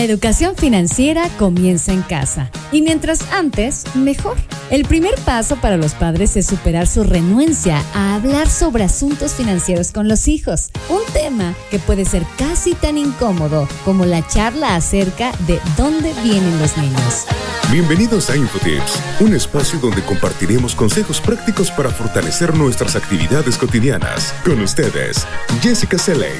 La educación financiera comienza en casa y mientras antes, mejor. El primer paso para los padres es superar su renuencia a hablar sobre asuntos financieros con los hijos, un tema que puede ser casi tan incómodo como la charla acerca de dónde vienen los niños. Bienvenidos a Infotips, un espacio donde compartiremos consejos prácticos para fortalecer nuestras actividades cotidianas. Con ustedes, Jessica Seley.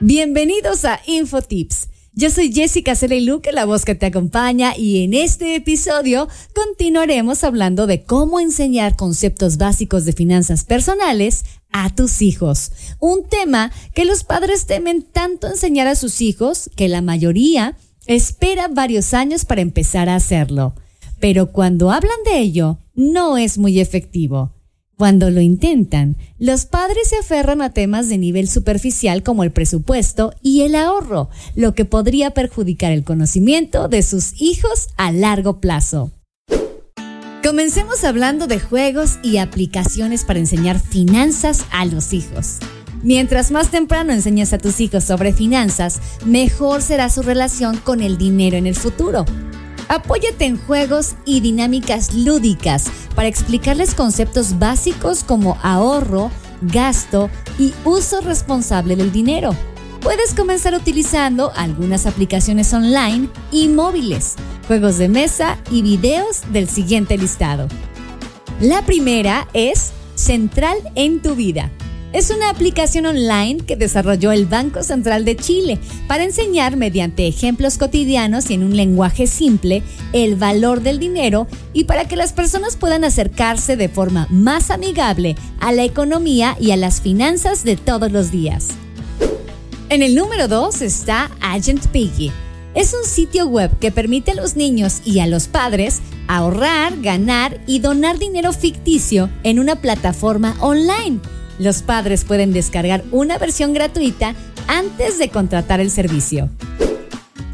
Bienvenidos a Infotips yo soy Jessica Luke, la voz que te acompaña, y en este episodio continuaremos hablando de cómo enseñar conceptos básicos de finanzas personales a tus hijos. Un tema que los padres temen tanto enseñar a sus hijos que la mayoría espera varios años para empezar a hacerlo. Pero cuando hablan de ello, no es muy efectivo. Cuando lo intentan, los padres se aferran a temas de nivel superficial como el presupuesto y el ahorro, lo que podría perjudicar el conocimiento de sus hijos a largo plazo. Comencemos hablando de juegos y aplicaciones para enseñar finanzas a los hijos. Mientras más temprano enseñas a tus hijos sobre finanzas, mejor será su relación con el dinero en el futuro. Apóyate en juegos y dinámicas lúdicas para explicarles conceptos básicos como ahorro, gasto y uso responsable del dinero. Puedes comenzar utilizando algunas aplicaciones online y móviles, juegos de mesa y videos del siguiente listado. La primera es Central en tu vida es una aplicación online que desarrolló el Banco Central de Chile para enseñar mediante ejemplos cotidianos y en un lenguaje simple el valor del dinero y para que las personas puedan acercarse de forma más amigable a la economía y a las finanzas de todos los días. En el número 2 está Agent Piggy. Es un sitio web que permite a los niños y a los padres ahorrar, ganar y donar dinero ficticio en una plataforma online los padres pueden descargar una versión gratuita antes de contratar el servicio.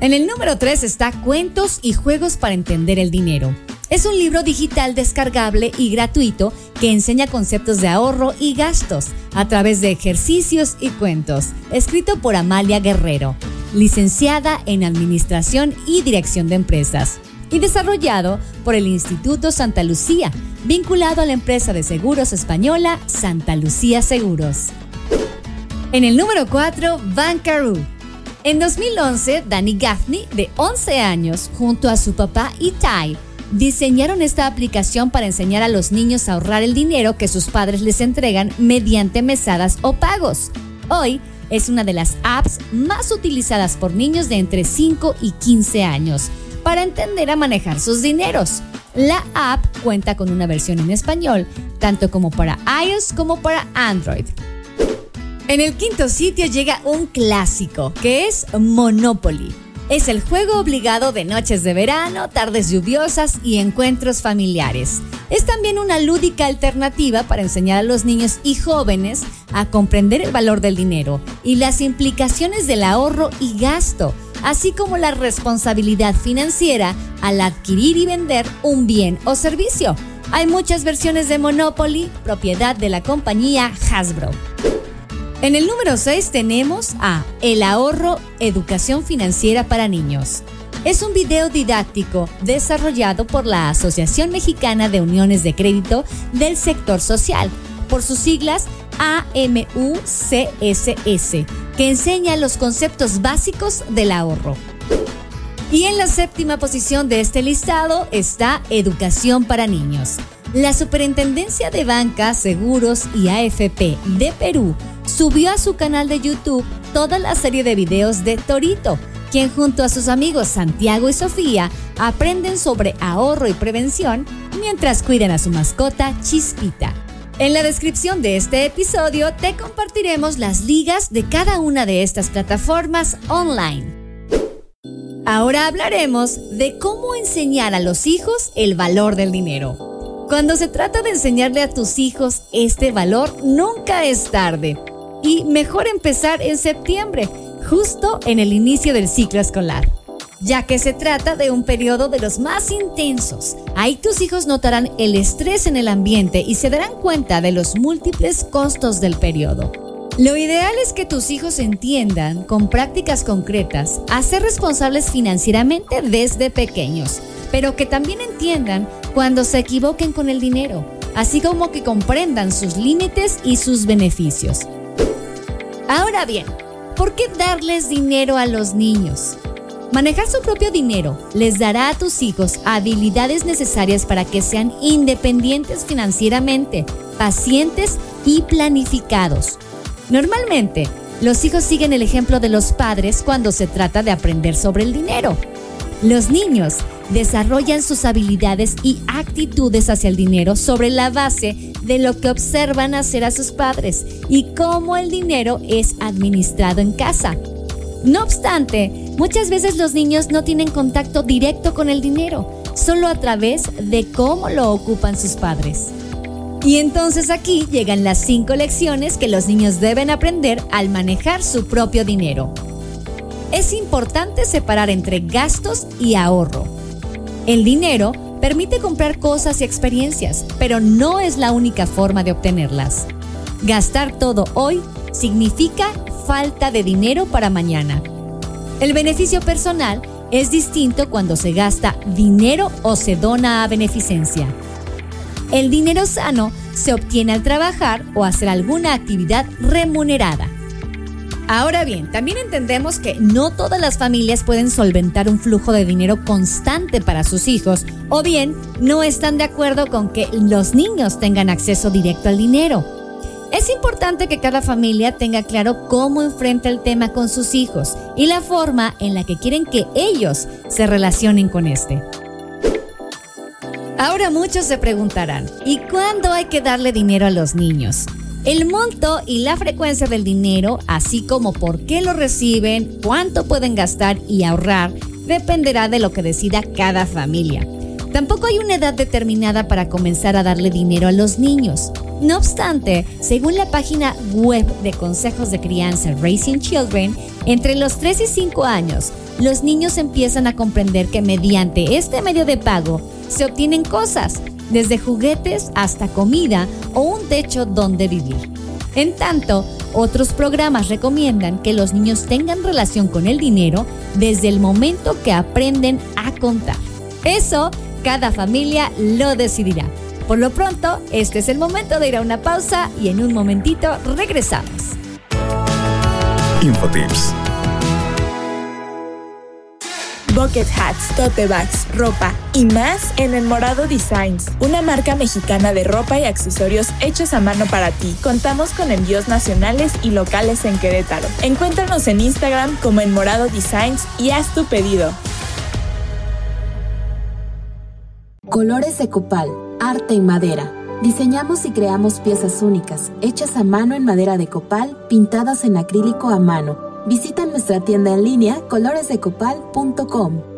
En el número 3 está Cuentos y Juegos para Entender el Dinero. Es un libro digital descargable y gratuito que enseña conceptos de ahorro y gastos a través de ejercicios y cuentos, escrito por Amalia Guerrero, licenciada en Administración y Dirección de Empresas y desarrollado por el Instituto Santa Lucía, vinculado a la empresa de seguros española Santa Lucía Seguros. En el número 4, Bankaroo. En 2011, Danny Gaffney, de 11 años, junto a su papá Itai, diseñaron esta aplicación para enseñar a los niños a ahorrar el dinero que sus padres les entregan mediante mesadas o pagos. Hoy es una de las apps más utilizadas por niños de entre 5 y 15 años para entender a manejar sus dineros. La app cuenta con una versión en español, tanto como para iOS como para Android. En el quinto sitio llega un clásico, que es Monopoly. Es el juego obligado de noches de verano, tardes lluviosas y encuentros familiares. Es también una lúdica alternativa para enseñar a los niños y jóvenes a comprender el valor del dinero y las implicaciones del ahorro y gasto así como la responsabilidad financiera al adquirir y vender un bien o servicio. Hay muchas versiones de Monopoly, propiedad de la compañía Hasbro. En el número 6 tenemos a El ahorro, educación financiera para niños. Es un video didáctico desarrollado por la Asociación Mexicana de Uniones de Crédito del Sector Social, por sus siglas AMUCSS, que enseña los conceptos básicos del ahorro. Y en la séptima posición de este listado está Educación para Niños. La Superintendencia de Banca, Seguros y AFP de Perú subió a su canal de YouTube toda la serie de videos de Torito, quien junto a sus amigos Santiago y Sofía aprenden sobre ahorro y prevención mientras cuidan a su mascota Chispita. En la descripción de este episodio te compartiremos las ligas de cada una de estas plataformas online. Ahora hablaremos de cómo enseñar a los hijos el valor del dinero. Cuando se trata de enseñarle a tus hijos este valor, nunca es tarde. Y mejor empezar en septiembre, justo en el inicio del ciclo escolar ya que se trata de un periodo de los más intensos. Ahí tus hijos notarán el estrés en el ambiente y se darán cuenta de los múltiples costos del periodo. Lo ideal es que tus hijos entiendan, con prácticas concretas, a ser responsables financieramente desde pequeños, pero que también entiendan cuando se equivoquen con el dinero, así como que comprendan sus límites y sus beneficios. Ahora bien, ¿por qué darles dinero a los niños? Manejar su propio dinero les dará a tus hijos habilidades necesarias para que sean independientes financieramente, pacientes y planificados. Normalmente, los hijos siguen el ejemplo de los padres cuando se trata de aprender sobre el dinero. Los niños desarrollan sus habilidades y actitudes hacia el dinero sobre la base de lo que observan hacer a sus padres y cómo el dinero es administrado en casa. No obstante, muchas veces los niños no tienen contacto directo con el dinero, solo a través de cómo lo ocupan sus padres. Y entonces aquí llegan las cinco lecciones que los niños deben aprender al manejar su propio dinero. Es importante separar entre gastos y ahorro. El dinero permite comprar cosas y experiencias, pero no es la única forma de obtenerlas. Gastar todo hoy significa falta de dinero para mañana. El beneficio personal es distinto cuando se gasta dinero o se dona a beneficencia. El dinero sano se obtiene al trabajar o hacer alguna actividad remunerada. Ahora bien, también entendemos que no todas las familias pueden solventar un flujo de dinero constante para sus hijos o bien no están de acuerdo con que los niños tengan acceso directo al dinero. Es importante que cada familia tenga claro cómo enfrenta el tema con sus hijos y la forma en la que quieren que ellos se relacionen con este. Ahora muchos se preguntarán, ¿y cuándo hay que darle dinero a los niños? El monto y la frecuencia del dinero, así como por qué lo reciben, cuánto pueden gastar y ahorrar, dependerá de lo que decida cada familia. Tampoco hay una edad determinada para comenzar a darle dinero a los niños. No obstante, según la página web de consejos de crianza Raising Children, entre los 3 y 5 años, los niños empiezan a comprender que mediante este medio de pago se obtienen cosas, desde juguetes hasta comida o un techo donde vivir. En tanto, otros programas recomiendan que los niños tengan relación con el dinero desde el momento que aprenden a contar. Eso, cada familia lo decidirá. Por lo pronto, este es el momento de ir a una pausa y en un momentito regresamos. Infotips bucket hats, tote bags, ropa y más en El Morado Designs, una marca mexicana de ropa y accesorios hechos a mano para ti. Contamos con envíos nacionales y locales en Querétaro. Encuéntranos en Instagram como El Morado Designs y haz tu pedido. Colores de Copal, arte en madera. Diseñamos y creamos piezas únicas, hechas a mano en madera de copal, pintadas en acrílico a mano Visita nuestra tienda en línea coloresdecopal.com.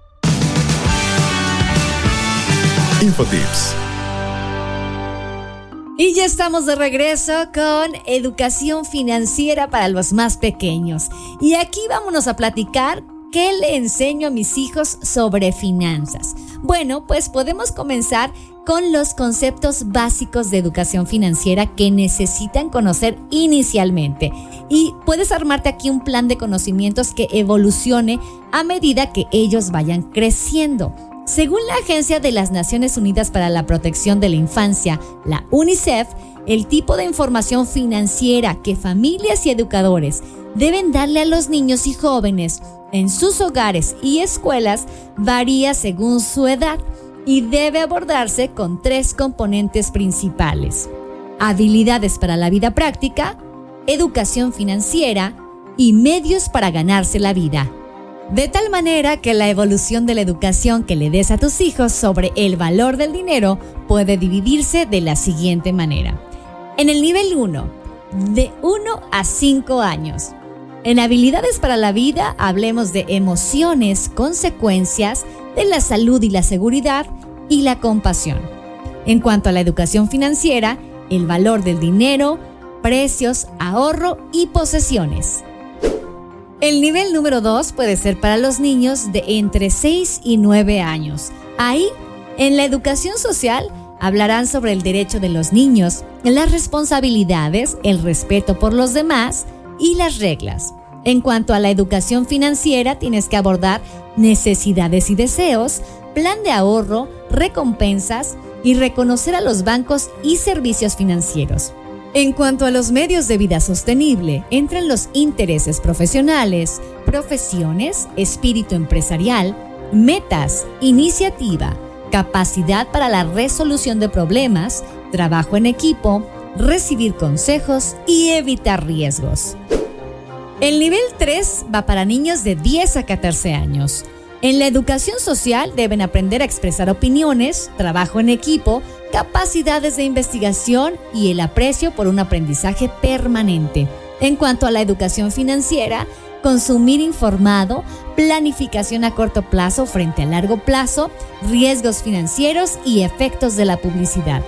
Infotips. Y ya estamos de regreso con educación financiera para los más pequeños. Y aquí vámonos a platicar qué le enseño a mis hijos sobre finanzas. Bueno, pues podemos comenzar con los conceptos básicos de educación financiera que necesitan conocer inicialmente. Y puedes armarte aquí un plan de conocimientos que evolucione a medida que ellos vayan creciendo. Según la Agencia de las Naciones Unidas para la Protección de la Infancia, la UNICEF, el tipo de información financiera que familias y educadores deben darle a los niños y jóvenes en sus hogares y escuelas varía según su edad y debe abordarse con tres componentes principales. Habilidades para la vida práctica, educación financiera y medios para ganarse la vida. De tal manera que la evolución de la educación que le des a tus hijos sobre el valor del dinero puede dividirse de la siguiente manera. En el nivel 1, de 1 a 5 años. En habilidades para la vida hablemos de emociones, consecuencias, de la salud y la seguridad y la compasión. En cuanto a la educación financiera, el valor del dinero, precios, ahorro y posesiones. El nivel número 2 puede ser para los niños de entre 6 y 9 años. Ahí, en la educación social, hablarán sobre el derecho de los niños, las responsabilidades, el respeto por los demás y las reglas. En cuanto a la educación financiera, tienes que abordar necesidades y deseos, plan de ahorro, recompensas y reconocer a los bancos y servicios financieros. En cuanto a los medios de vida sostenible, entran los intereses profesionales, profesiones, espíritu empresarial, metas, iniciativa, capacidad para la resolución de problemas, trabajo en equipo, recibir consejos y evitar riesgos. El nivel 3 va para niños de 10 a 14 años. En la educación social deben aprender a expresar opiniones, trabajo en equipo, capacidades de investigación y el aprecio por un aprendizaje permanente. En cuanto a la educación financiera, consumir informado, planificación a corto plazo frente a largo plazo, riesgos financieros y efectos de la publicidad.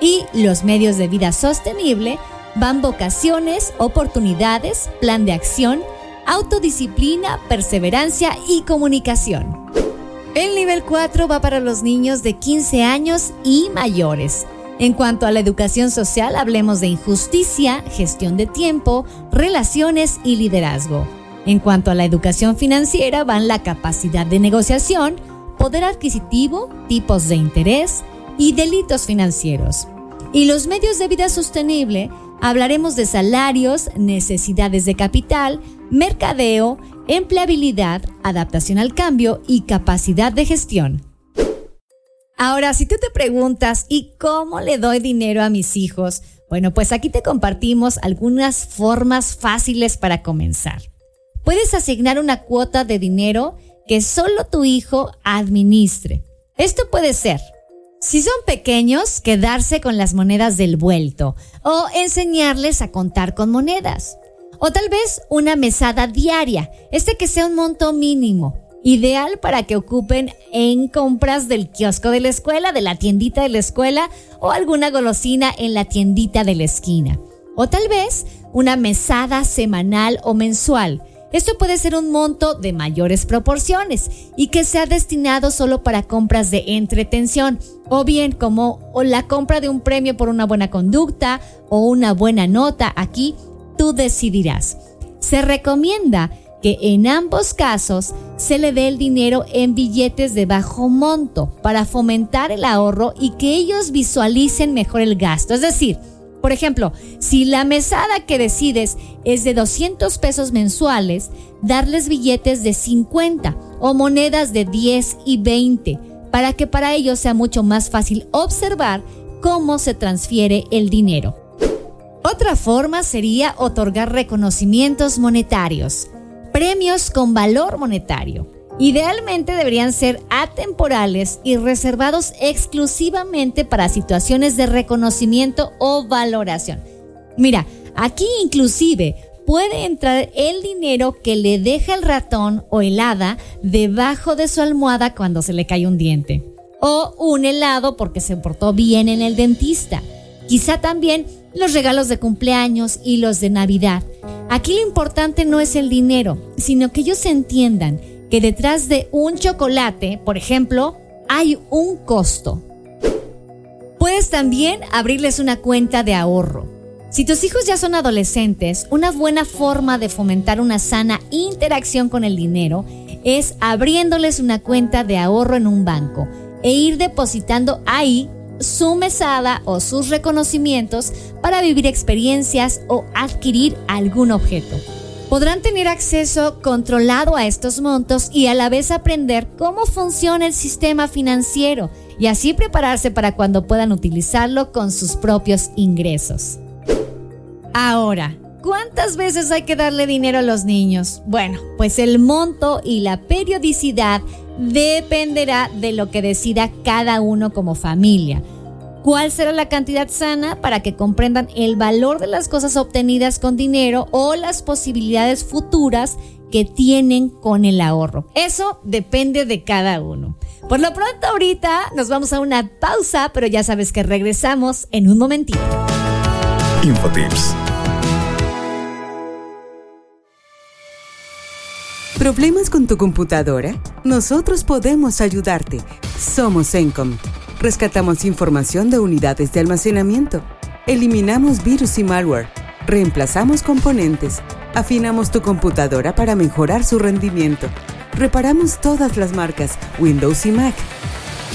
Y los medios de vida sostenible van vocaciones, oportunidades, plan de acción, autodisciplina, perseverancia y comunicación. El nivel 4 va para los niños de 15 años y mayores. En cuanto a la educación social, hablemos de injusticia, gestión de tiempo, relaciones y liderazgo. En cuanto a la educación financiera, van la capacidad de negociación, poder adquisitivo, tipos de interés y delitos financieros. Y los medios de vida sostenible Hablaremos de salarios, necesidades de capital, mercadeo, empleabilidad, adaptación al cambio y capacidad de gestión. Ahora, si tú te preguntas, ¿y cómo le doy dinero a mis hijos? Bueno, pues aquí te compartimos algunas formas fáciles para comenzar. Puedes asignar una cuota de dinero que solo tu hijo administre. Esto puede ser si son pequeños, quedarse con las monedas del vuelto o enseñarles a contar con monedas. O tal vez una mesada diaria, este que sea un monto mínimo, ideal para que ocupen en compras del kiosco de la escuela, de la tiendita de la escuela o alguna golosina en la tiendita de la esquina. O tal vez una mesada semanal o mensual esto puede ser un monto de mayores proporciones y que sea destinado solo para compras de entretención o bien como la compra de un premio por una buena conducta o una buena nota. Aquí tú decidirás. Se recomienda que en ambos casos se le dé el dinero en billetes de bajo monto para fomentar el ahorro y que ellos visualicen mejor el gasto. Es decir, por ejemplo, si la mesada que decides es de 200 pesos mensuales, darles billetes de 50 o monedas de 10 y 20 para que para ellos sea mucho más fácil observar cómo se transfiere el dinero. Otra forma sería otorgar reconocimientos monetarios, premios con valor monetario. Idealmente deberían ser atemporales y reservados exclusivamente para situaciones de reconocimiento o valoración. Mira, aquí inclusive puede entrar el dinero que le deja el ratón o el hada debajo de su almohada cuando se le cae un diente. O un helado porque se portó bien en el dentista. Quizá también los regalos de cumpleaños y los de Navidad. Aquí lo importante no es el dinero, sino que ellos entiendan que detrás de un chocolate, por ejemplo, hay un costo. Puedes también abrirles una cuenta de ahorro. Si tus hijos ya son adolescentes, una buena forma de fomentar una sana interacción con el dinero es abriéndoles una cuenta de ahorro en un banco e ir depositando ahí su mesada o sus reconocimientos para vivir experiencias o adquirir algún objeto. Podrán tener acceso controlado a estos montos y a la vez aprender cómo funciona el sistema financiero y así prepararse para cuando puedan utilizarlo con sus propios ingresos. Ahora, ¿cuántas veces hay que darle dinero a los niños? Bueno, pues el monto y la periodicidad dependerá de lo que decida cada uno como familia. ¿Cuál será la cantidad sana para que comprendan el valor de las cosas obtenidas con dinero o las posibilidades futuras que tienen con el ahorro? Eso depende de cada uno. Por lo pronto ahorita nos vamos a una pausa, pero ya sabes que regresamos en un momentito. Infotips. ¿Problemas con tu computadora? Nosotros podemos ayudarte. Somos Encom. Rescatamos información de unidades de almacenamiento. Eliminamos virus y malware. Reemplazamos componentes. Afinamos tu computadora para mejorar su rendimiento. Reparamos todas las marcas Windows y Mac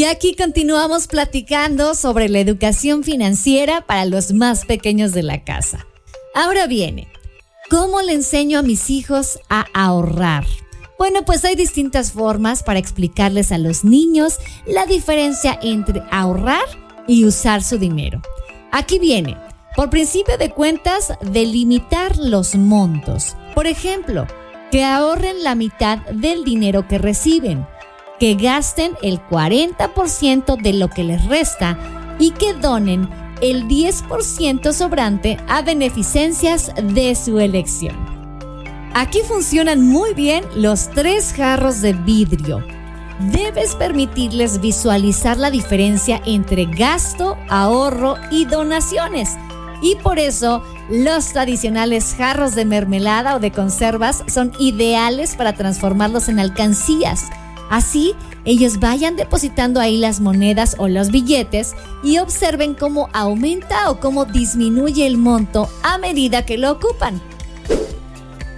Y aquí continuamos platicando sobre la educación financiera para los más pequeños de la casa. Ahora viene, ¿cómo le enseño a mis hijos a ahorrar? Bueno, pues hay distintas formas para explicarles a los niños la diferencia entre ahorrar y usar su dinero. Aquí viene, por principio de cuentas, delimitar los montos. Por ejemplo, que ahorren la mitad del dinero que reciben que gasten el 40% de lo que les resta y que donen el 10% sobrante a beneficencias de su elección. Aquí funcionan muy bien los tres jarros de vidrio. Debes permitirles visualizar la diferencia entre gasto, ahorro y donaciones. Y por eso los tradicionales jarros de mermelada o de conservas son ideales para transformarlos en alcancías Así, ellos vayan depositando ahí las monedas o los billetes y observen cómo aumenta o cómo disminuye el monto a medida que lo ocupan.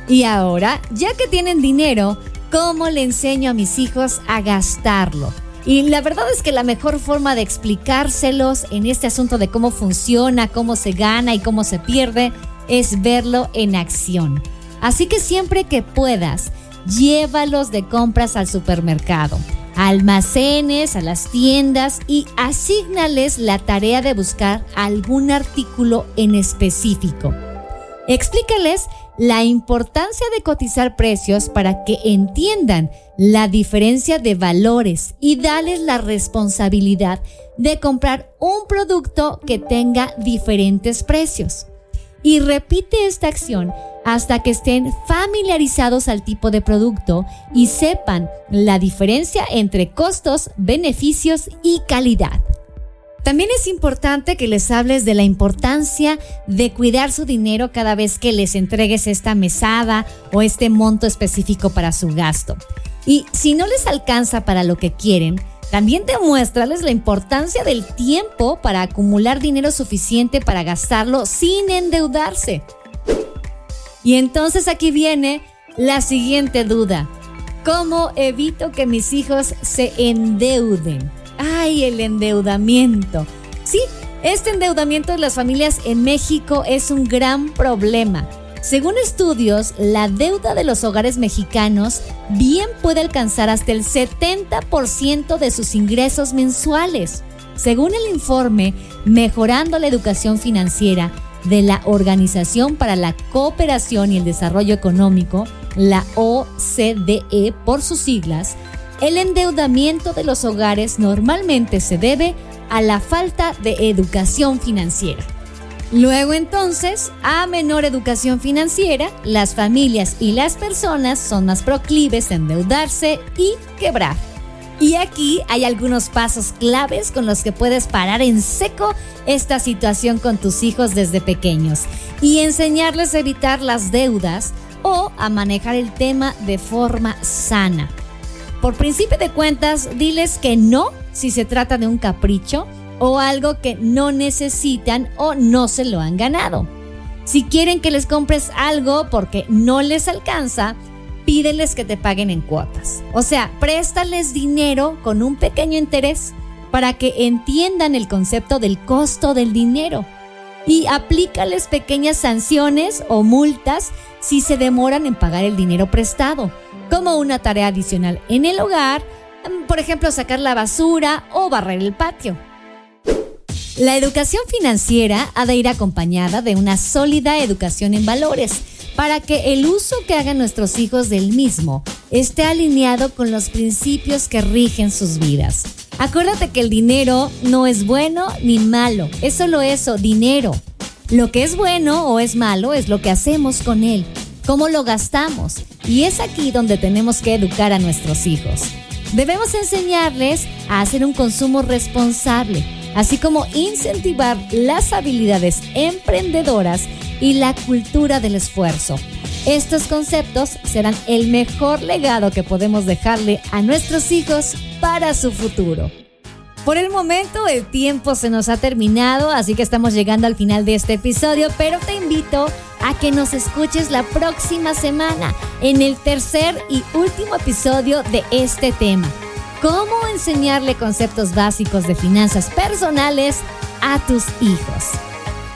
Y ahora, ya que tienen dinero, ¿cómo le enseño a mis hijos a gastarlo? Y la verdad es que la mejor forma de explicárselos en este asunto de cómo funciona, cómo se gana y cómo se pierde es verlo en acción. Así que siempre que puedas, llévalos de compras al supermercado, almacenes, a las tiendas y asígnales la tarea de buscar algún artículo en específico. Explícales la importancia de cotizar precios para que entiendan la diferencia de valores y dales la responsabilidad de comprar un producto que tenga diferentes precios. Y repite esta acción hasta que estén familiarizados al tipo de producto y sepan la diferencia entre costos, beneficios y calidad. También es importante que les hables de la importancia de cuidar su dinero cada vez que les entregues esta mesada o este monto específico para su gasto. Y si no les alcanza para lo que quieren, también demuéstrales la importancia del tiempo para acumular dinero suficiente para gastarlo sin endeudarse. Y entonces aquí viene la siguiente duda. ¿Cómo evito que mis hijos se endeuden? ¡Ay, el endeudamiento! Sí, este endeudamiento de las familias en México es un gran problema. Según estudios, la deuda de los hogares mexicanos bien puede alcanzar hasta el 70% de sus ingresos mensuales. Según el informe Mejorando la Educación Financiera, de la Organización para la Cooperación y el Desarrollo Económico, la OCDE por sus siglas, el endeudamiento de los hogares normalmente se debe a la falta de educación financiera. Luego entonces, a menor educación financiera, las familias y las personas son más proclives a endeudarse y quebrar. Y aquí hay algunos pasos claves con los que puedes parar en seco esta situación con tus hijos desde pequeños y enseñarles a evitar las deudas o a manejar el tema de forma sana. Por principio de cuentas, diles que no si se trata de un capricho o algo que no necesitan o no se lo han ganado. Si quieren que les compres algo porque no les alcanza, pídeles que te paguen en cuotas. O sea, préstales dinero con un pequeño interés para que entiendan el concepto del costo del dinero. Y aplícales pequeñas sanciones o multas si se demoran en pagar el dinero prestado, como una tarea adicional en el hogar, por ejemplo, sacar la basura o barrer el patio. La educación financiera ha de ir acompañada de una sólida educación en valores para que el uso que hagan nuestros hijos del mismo esté alineado con los principios que rigen sus vidas. Acuérdate que el dinero no es bueno ni malo, es solo eso, dinero. Lo que es bueno o es malo es lo que hacemos con él, cómo lo gastamos, y es aquí donde tenemos que educar a nuestros hijos. Debemos enseñarles a hacer un consumo responsable, así como incentivar las habilidades emprendedoras y la cultura del esfuerzo. Estos conceptos serán el mejor legado que podemos dejarle a nuestros hijos para su futuro. Por el momento el tiempo se nos ha terminado, así que estamos llegando al final de este episodio, pero te invito a que nos escuches la próxima semana en el tercer y último episodio de este tema. ¿Cómo enseñarle conceptos básicos de finanzas personales a tus hijos?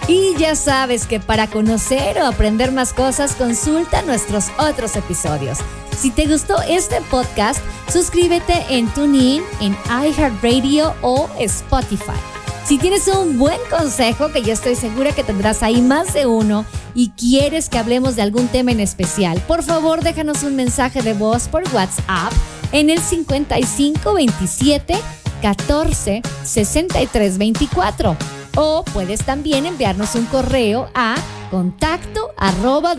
Y ya sabes que para conocer o aprender más cosas, consulta nuestros otros episodios. Si te gustó este podcast, suscríbete en TuneIn, en iHeartRadio o Spotify. Si tienes un buen consejo, que yo estoy segura que tendrás ahí más de uno, y quieres que hablemos de algún tema en especial, por favor déjanos un mensaje de voz por WhatsApp en el 5527 14 63 24 o puedes también enviarnos un correo a contacto arroba.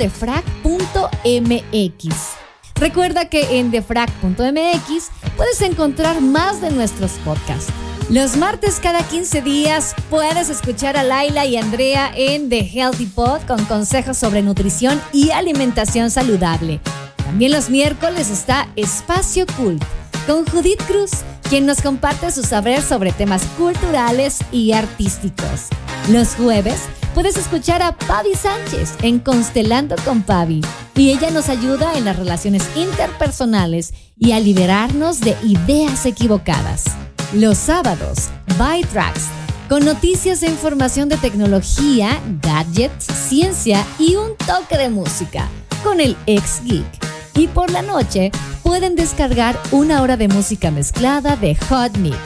Recuerda que en defrag.mx puedes encontrar más de nuestros podcasts. Los martes cada 15 días puedes escuchar a Laila y Andrea en The Healthy Pod con consejos sobre nutrición y alimentación saludable. También los miércoles está Espacio Cult con Judith Cruz quien nos comparte su saber sobre temas culturales y artísticos. Los jueves puedes escuchar a Pavi Sánchez en Constelando con Pavi y ella nos ayuda en las relaciones interpersonales y a liberarnos de ideas equivocadas. Los sábados, By Tracks, con noticias e información de tecnología, gadgets, ciencia y un toque de música, con el ex geek. Y por la noche, pueden descargar una hora de música mezclada de Hot Mix,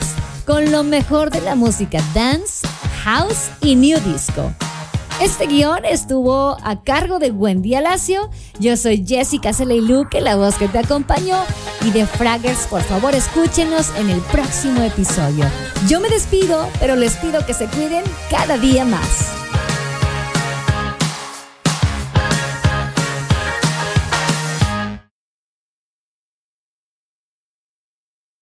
con lo mejor de la música dance, house y new disco. Este guion estuvo a cargo de Wendy Alacio. Yo soy Jessica Luque, la voz que te acompañó. Y de Fraggers, por favor, escúchenos en el próximo episodio. Yo me despido, pero les pido que se cuiden cada día más.